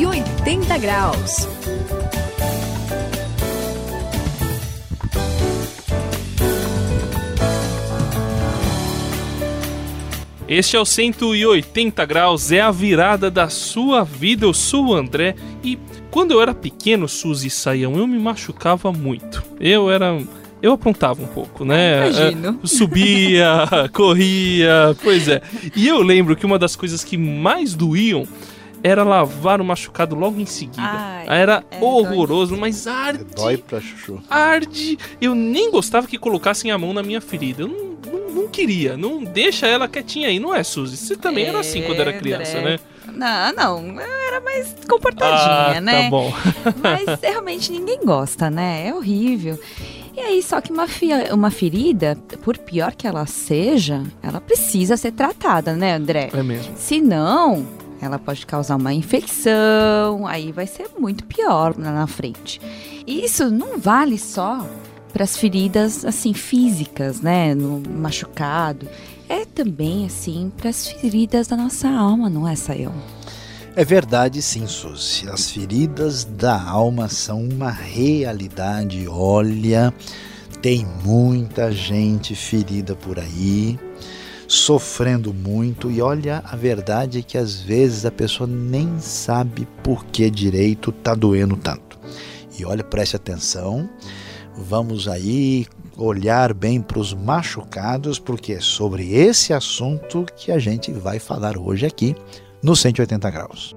180 graus. Este é o 180 graus, é a virada da sua vida. Eu sou o André e quando eu era pequeno, Suzy e Saião, eu me machucava muito. Eu era. Eu aprontava um pouco, né? Imagino. É, subia, corria, pois é. E eu lembro que uma das coisas que mais doíam era lavar o machucado logo em seguida. Ai, era é, horroroso, mas arde. Dói pra chuchu. Arde. Eu nem gostava que colocassem a mão na minha ferida. Eu não, não, não queria. Não deixa ela quietinha aí, não é, Suzy? Você também era assim quando era criança, André. né? Não, não, eu era mais comportadinha, ah, né? Tá bom. Mas realmente ninguém gosta, né? É horrível. E aí, só que uma, fia- uma ferida, por pior que ela seja, ela precisa ser tratada, né, André? É mesmo. Se não, ela pode causar uma infecção, aí vai ser muito pior lá na frente. E isso não vale só para as feridas assim físicas, né, no machucado. É também assim para as feridas da nossa alma, não é, Sayão? É verdade, sim, Suzy. As feridas da alma são uma realidade. Olha, tem muita gente ferida por aí, sofrendo muito. E olha, a verdade é que às vezes a pessoa nem sabe por que direito tá doendo tanto. E olha, preste atenção. Vamos aí olhar bem para os machucados, porque é sobre esse assunto que a gente vai falar hoje aqui no 180 graus.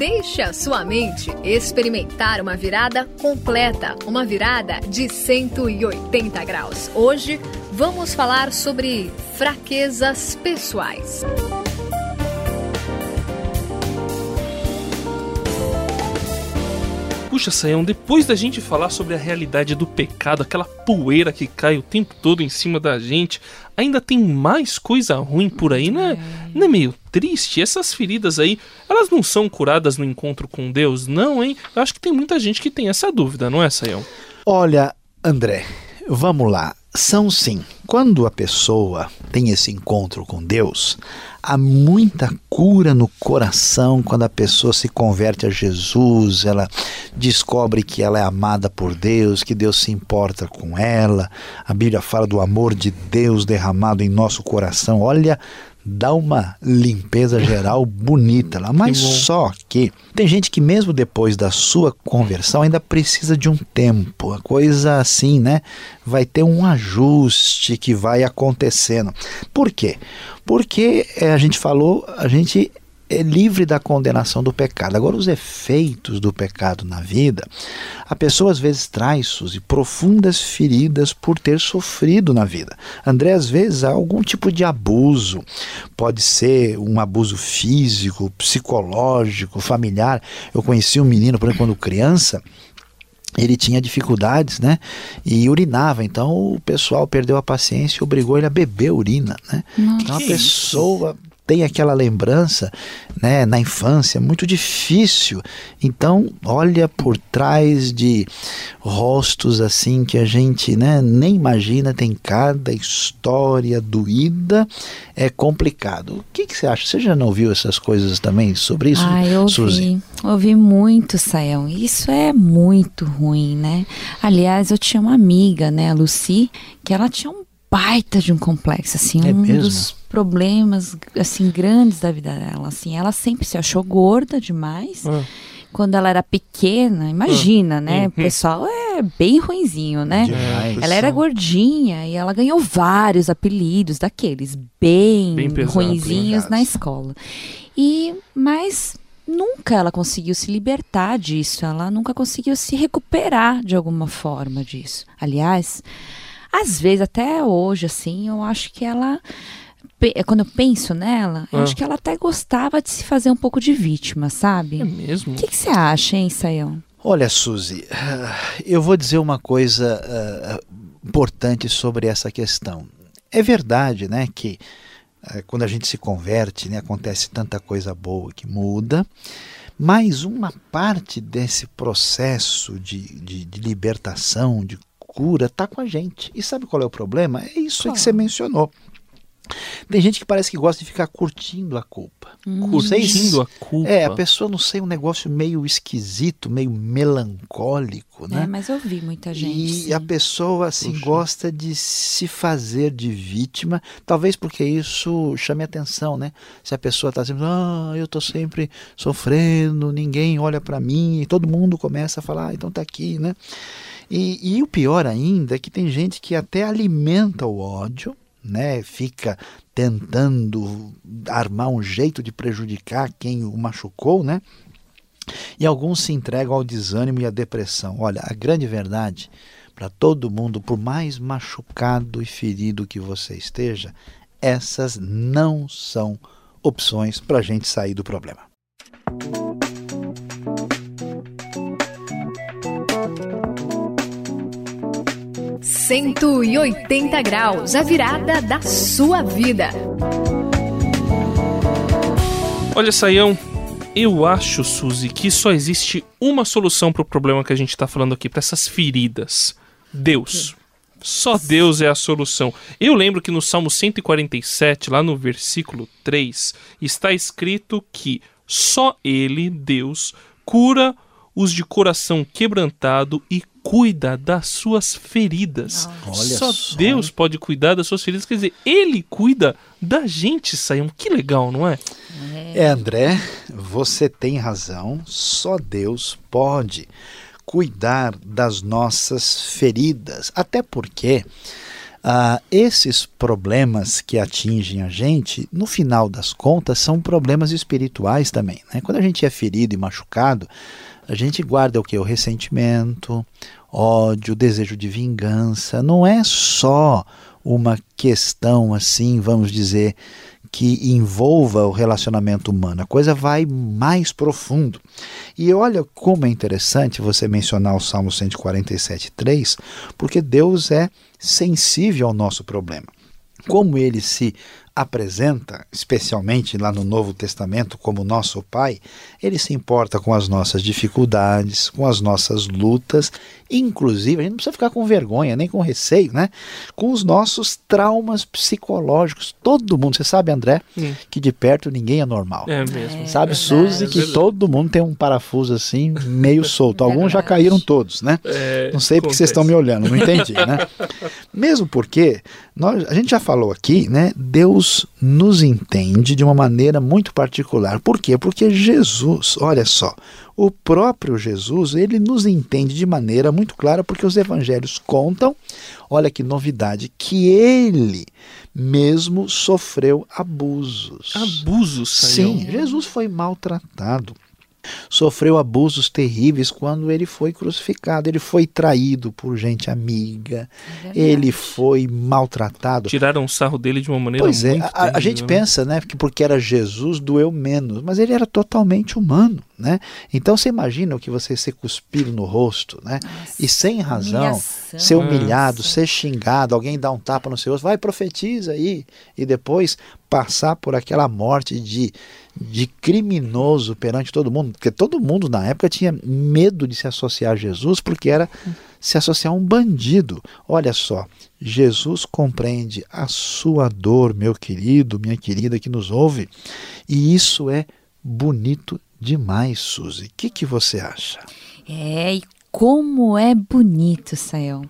Deixe a sua mente experimentar uma virada completa, uma virada de 180 graus. Hoje vamos falar sobre fraquezas pessoais. Puxa, Sayão, depois da gente falar sobre a realidade do pecado, aquela poeira que cai o tempo todo em cima da gente, ainda tem mais coisa ruim por aí, né? Não é meio triste? Essas feridas aí, elas não são curadas no encontro com Deus, não, hein? Eu acho que tem muita gente que tem essa dúvida, não é, Sayão? Olha, André, vamos lá. São sim. Quando a pessoa tem esse encontro com Deus, há muita cura no coração quando a pessoa se converte a Jesus, ela descobre que ela é amada por Deus, que Deus se importa com ela. A Bíblia fala do amor de Deus derramado em nosso coração. Olha, dá uma limpeza geral bonita lá. Mas Que só que tem gente que mesmo depois da sua conversão ainda precisa de um tempo. A coisa assim, né? Vai ter um ajuste que vai acontecendo. Por quê? Porque é, a gente falou, a gente é livre da condenação do pecado. Agora, os efeitos do pecado na vida, a pessoa às vezes traz e profundas feridas por ter sofrido na vida. André, às vezes, há algum tipo de abuso. Pode ser um abuso físico, psicológico, familiar. Eu conheci um menino, por exemplo, quando criança, ele tinha dificuldades, né? E urinava. Então o pessoal perdeu a paciência e obrigou ele a beber urina, né? Então a pessoa tem aquela lembrança, né, na infância muito difícil. Então, olha por trás de rostos assim que a gente, né, nem imagina, tem cada história doída, é complicado. O que que você acha? Você já não viu essas coisas também sobre isso, Ah, eu Suzy? ouvi, ouvi muito, Sayão. Isso é muito ruim, né? Aliás, eu tinha uma amiga, né, a Lucy, que ela tinha um baita de um complexo, assim, É um mesmo? dos problemas, assim, grandes da vida dela, assim. Ela sempre se achou gorda demais. Ah. Quando ela era pequena, imagina, né? Uhum. O pessoal é bem ruinzinho, né? Demais. Ela era gordinha e ela ganhou vários apelidos daqueles bem, Bem pesados, ruinzinhos na escola. E mas nunca ela conseguiu se libertar disso, ela nunca conseguiu se recuperar de alguma forma disso. Aliás, às vezes até hoje assim, eu acho que ela pe- quando eu penso nela, eu Ah. acho que ela até gostava de se fazer um pouco de vítima, sabe? É mesmo? O que que você acha, hein, Sayão? Olha, Suzy, ah, eu vou dizer uma coisa ah, importante sobre essa questão. É verdade, né, que ah, quando a gente se converte, né, acontece tanta coisa boa que muda, mas uma parte desse processo de, de, de libertação, de cura está com a gente. E sabe qual é o problema? É isso que você mencionou. Tem gente que parece que gosta de ficar curtindo a culpa. Hum. Curtindo a culpa. É, a pessoa, não sei, um negócio meio esquisito, meio melancólico, né? É, mas eu vi muita gente. E sim. a pessoa, assim, Puxa. gosta de se fazer de vítima, talvez porque isso chame atenção, né? Se a pessoa está sempre, ah, eu estou sempre sofrendo, ninguém olha para mim, e todo mundo começa a falar, ah, então tá aqui, né? E, e o pior ainda é que tem gente que até alimenta o ódio, né, fica tentando armar um jeito de prejudicar quem o machucou, né? E alguns se entregam ao desânimo e à depressão. Olha, a grande verdade para todo mundo, por mais machucado e ferido que você esteja, essas não são opções para a gente sair do problema. 180 graus, a virada da sua vida. Olha, Saião, eu acho, Suzy, que só existe uma solução para o problema que a gente está falando aqui, para essas feridas. Deus. Só Deus é a solução. Eu lembro que no Salmo 147, lá no versículo 3, está escrito que só Ele, Deus, cura os de coração quebrantado e cuida das suas feridas. Só, só, Deus pode cuidar das suas feridas. Quer dizer, Ele cuida da gente, Saiam. Que legal, não é? É, André, você tem razão. Só Deus pode cuidar das nossas feridas. Até porque uh, esses problemas que atingem a gente, no final das contas, são problemas espirituais também. Né? Quando a gente é ferido e machucado, a gente guarda o que? O ressentimento, ódio, desejo de vingança. Não é só uma questão assim, vamos dizer, que envolva o relacionamento humano. A coisa vai mais profundo. E olha como é interessante você mencionar o Salmo 147,3, porque Deus é sensível ao nosso problema. Como ele se apresenta, especialmente lá no Novo Testamento, como nosso Pai, ele se importa com as nossas dificuldades, com as nossas lutas, inclusive, a gente não precisa ficar com vergonha, nem com receio, né? Com os nossos traumas psicológicos. Todo mundo, você sabe, André, hum. que de perto ninguém é normal. É mesmo. Sabe, é Suzy, que todo mundo tem um parafuso assim, meio solto. Alguns já caíram todos, né? É, não sei porque vocês estão me olhando, não entendi, né? Mesmo porque, nós, a gente já falou aqui, né? Deus Deus nos entende de uma maneira muito particular. Por quê? Porque Jesus, olha só, o próprio Jesus, ele nos entende de maneira muito clara, porque os evangelhos contam, olha que novidade, que ele mesmo sofreu abusos. Abusos, Sim, Jesus foi maltratado sofreu abusos terríveis quando ele foi crucificado. Ele foi traído por gente amiga, é ele foi maltratado. Tiraram um sarro dele de uma maneira pois muito é, a, a gente né? pensa, né, que porque era Jesus doeu menos, mas ele era totalmente humano, né? Então você imagina o que você ser cuspido no rosto, né? Nossa, e sem razão, humilhação. ser humilhado, Nossa. ser xingado, alguém dá um tapa no seu rosto, vai profetiza aí e depois passar por aquela morte de de criminoso perante todo mundo, porque todo mundo na época tinha medo de se associar a Jesus, porque era se associar a um bandido. Olha só, Jesus compreende a sua dor, meu querido, minha querida que nos ouve, e isso é bonito demais, Suzy. O que, que você acha? É, e como é bonito, Sael.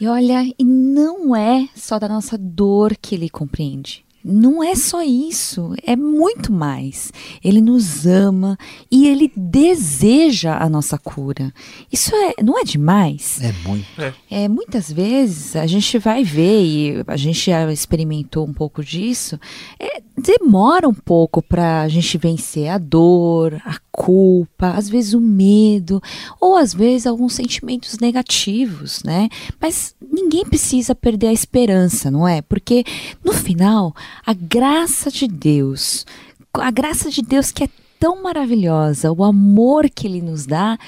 E olha, e não é só da nossa dor que ele compreende. Não é só isso, é muito mais. Ele nos ama e ele deseja a nossa cura. Isso é, não é demais? É muito. É. é. muitas vezes a gente vai ver e a gente já experimentou um pouco disso. É, demora um pouco para a gente vencer a dor, a culpa, às vezes o medo, ou às vezes alguns sentimentos negativos, né? Mas ninguém precisa perder a esperança, não é? Porque no final, a graça de Deus, a graça de Deus que é tão maravilhosa, o amor que ele nos dá,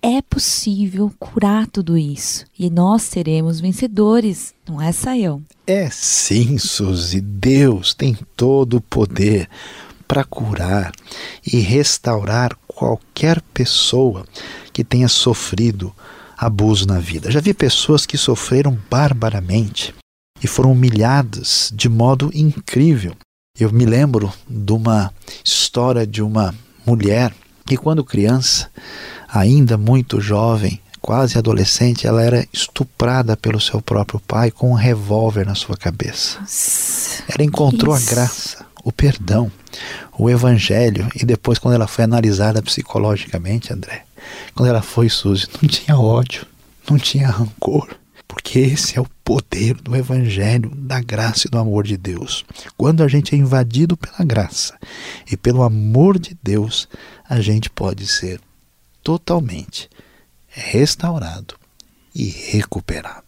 é possível curar tudo isso e nós seremos vencedores, não é, Saião? É sim, Suzy. Deus tem todo o poder para curar e restaurar qualquer pessoa que tenha sofrido abuso na vida. Já vi pessoas que sofreram barbaramente e foram humilhadas de modo incrível. Eu me lembro de uma história de uma mulher que, quando criança, ainda muito jovem, quase adolescente, ela era estuprada pelo seu próprio pai com um revólver na sua cabeça. Ela encontrou a graça, o perdão, o evangelho e depois, quando ela foi analisada psicologicamente, André, quando ela foi, Suzy, não tinha ódio, não tinha rancor, porque esse é o poder do Evangelho, da graça e do amor de Deus. Quando a gente é invadido pela graça e pelo amor de Deus, a gente pode ser totalmente restaurado e recuperado.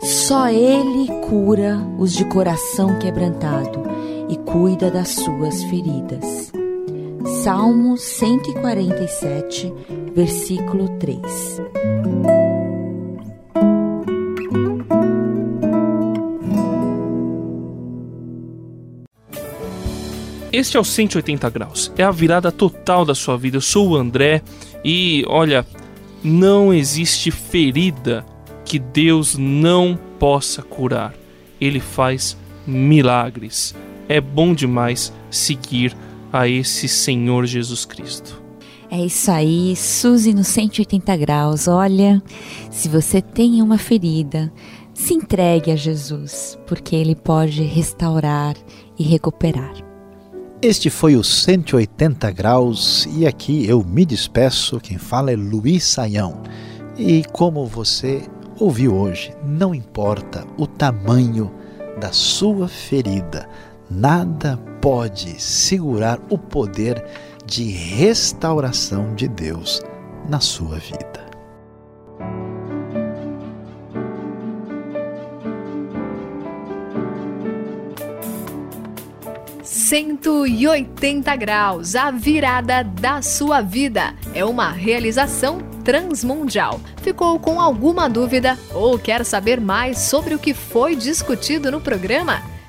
Só Ele cura os de coração quebrantado e cuida das suas feridas. Salmo 147, versículo 3. Este é o 180 graus. É a virada total da sua vida. Eu sou o André e olha, não existe ferida que Deus não possa curar. Ele faz milagres. É bom demais seguir a esse Senhor Jesus Cristo. É isso aí, Suzy no 180 graus. Olha, se você tem uma ferida, se entregue a Jesus, porque Ele pode restaurar e recuperar. Este foi o 180 graus e aqui eu me despeço. Quem fala é Luiz Saião. E como você ouviu hoje, não importa o tamanho da sua ferida, nada pode segurar o poder de restauração de Deus na sua vida. 180 graus, a virada da sua vida. É uma realização transmundial. Ficou com alguma dúvida ou quer saber mais sobre o que foi discutido no programa?